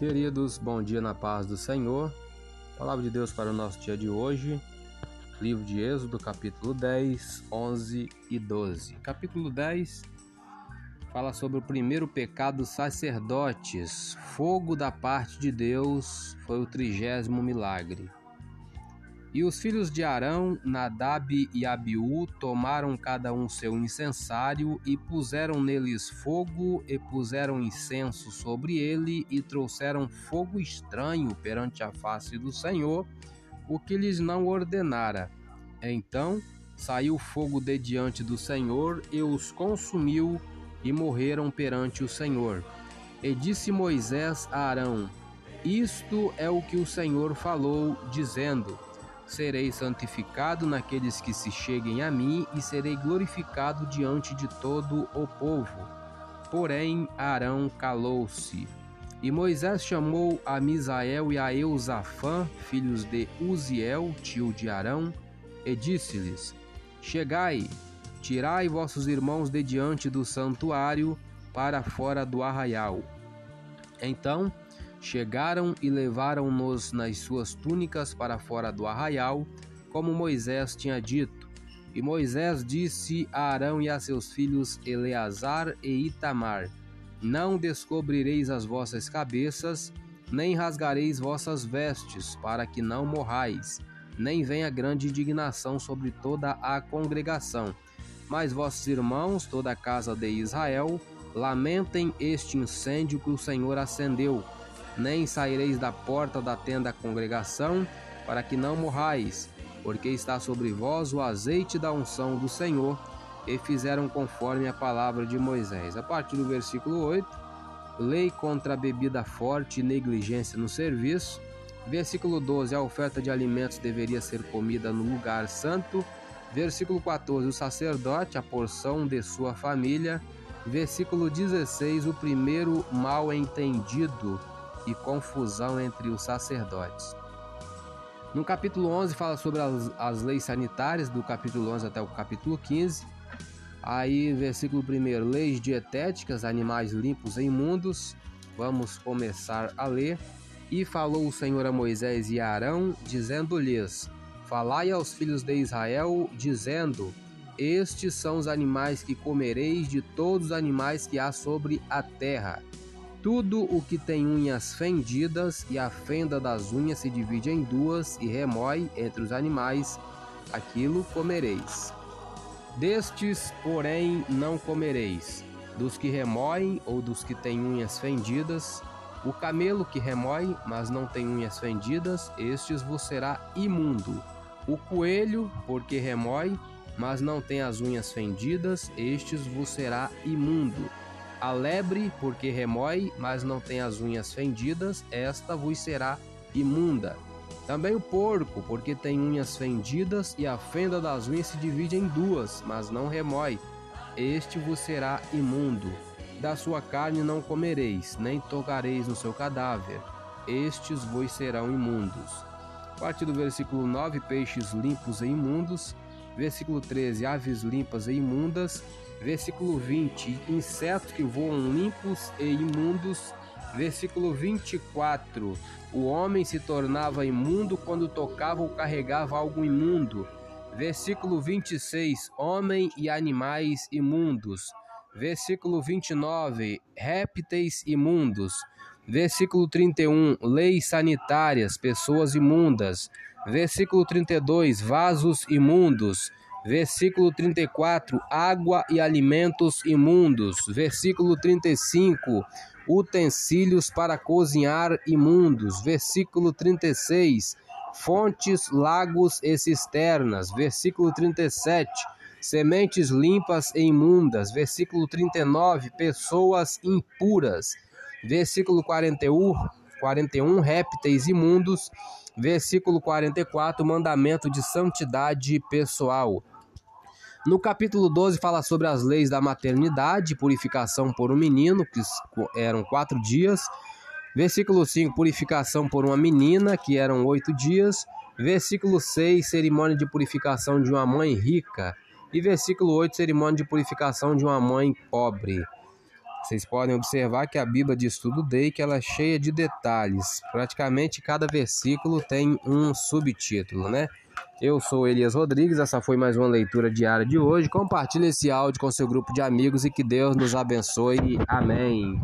Queridos, bom dia na paz do Senhor. Palavra de Deus para o nosso dia de hoje. Livro de Êxodo, capítulo 10, 11 e 12. Capítulo 10 fala sobre o primeiro pecado dos sacerdotes. Fogo da parte de Deus foi o trigésimo milagre. E os filhos de Arão, Nadab e Abiú, tomaram cada um seu incensário e puseram neles fogo e puseram incenso sobre ele e trouxeram fogo estranho perante a face do Senhor, o que lhes não ordenara. Então saiu fogo de diante do Senhor e os consumiu e morreram perante o Senhor. E disse Moisés a Arão: Isto é o que o Senhor falou, dizendo: serei santificado naqueles que se cheguem a mim e serei glorificado diante de todo o povo. Porém, Arão calou-se. E Moisés chamou a Misael e a Eusafã, filhos de Uziel, tio de Arão, e disse-lhes: Chegai, tirai vossos irmãos de diante do santuário para fora do arraial. Então Chegaram e levaram-nos nas suas túnicas para fora do arraial, como Moisés tinha dito. E Moisés disse a Arão e a seus filhos Eleazar e Itamar: Não descobrireis as vossas cabeças, nem rasgareis vossas vestes, para que não morrais, nem venha grande indignação sobre toda a congregação. Mas vossos irmãos, toda a casa de Israel, lamentem este incêndio que o Senhor acendeu nem saireis da porta da tenda da congregação, para que não morrais, porque está sobre vós o azeite da unção do Senhor, e fizeram conforme a palavra de Moisés. A partir do versículo 8, lei contra a bebida forte e negligência no serviço. Versículo 12, a oferta de alimentos deveria ser comida no lugar santo. Versículo 14, o sacerdote, a porção de sua família. Versículo 16, o primeiro mal entendido e confusão entre os sacerdotes. No capítulo 11 fala sobre as, as leis sanitárias, do capítulo 11 até o capítulo 15. Aí, versículo 1, leis dietéticas, animais limpos e imundos. Vamos começar a ler. E falou o Senhor a Moisés e a Arão, dizendo-lhes: Falai aos filhos de Israel, dizendo: Estes são os animais que comereis de todos os animais que há sobre a terra tudo o que tem unhas fendidas e a fenda das unhas se divide em duas e remói entre os animais, aquilo comereis. Destes, porém, não comereis, dos que remoem ou dos que têm unhas fendidas, o camelo que remói, mas não tem unhas fendidas, estes vos será imundo. O coelho, porque remói, mas não tem as unhas fendidas, estes vos será imundo a lebre, porque remói, mas não tem as unhas fendidas, esta vos será imunda. Também o porco, porque tem unhas fendidas e a fenda das unhas se divide em duas, mas não remói. Este vos será imundo. Da sua carne não comereis, nem tocareis no seu cadáver. Estes vos serão imundos. A partir do versículo 9, peixes limpos e imundos. Versículo 13, aves limpas e imundas. Versículo 20: Insetos que voam limpos e imundos. Versículo 24: O homem se tornava imundo quando tocava ou carregava algo imundo. Versículo 26: Homem e animais imundos. Versículo 29: Répteis imundos. Versículo 31: Leis sanitárias, pessoas imundas. Versículo 32: Vasos imundos. Versículo 34: Água e alimentos imundos. Versículo 35: Utensílios para cozinhar imundos. Versículo 36: Fontes, lagos e cisternas. Versículo 37: Sementes limpas e imundas. Versículo 39: Pessoas impuras. Versículo 41: 41 répteis imundos. Versículo 44, mandamento de santidade pessoal. No capítulo 12 fala sobre as leis da maternidade, purificação por um menino, que eram quatro dias. Versículo 5, purificação por uma menina, que eram oito dias. Versículo 6, cerimônia de purificação de uma mãe rica. E versículo 8, cerimônia de purificação de uma mãe pobre. Vocês podem observar que a Bíblia de Estudo Day que ela é cheia de detalhes. Praticamente cada versículo tem um subtítulo, né? Eu sou Elias Rodrigues, essa foi mais uma leitura diária de hoje. Compartilhe esse áudio com seu grupo de amigos e que Deus nos abençoe. Amém.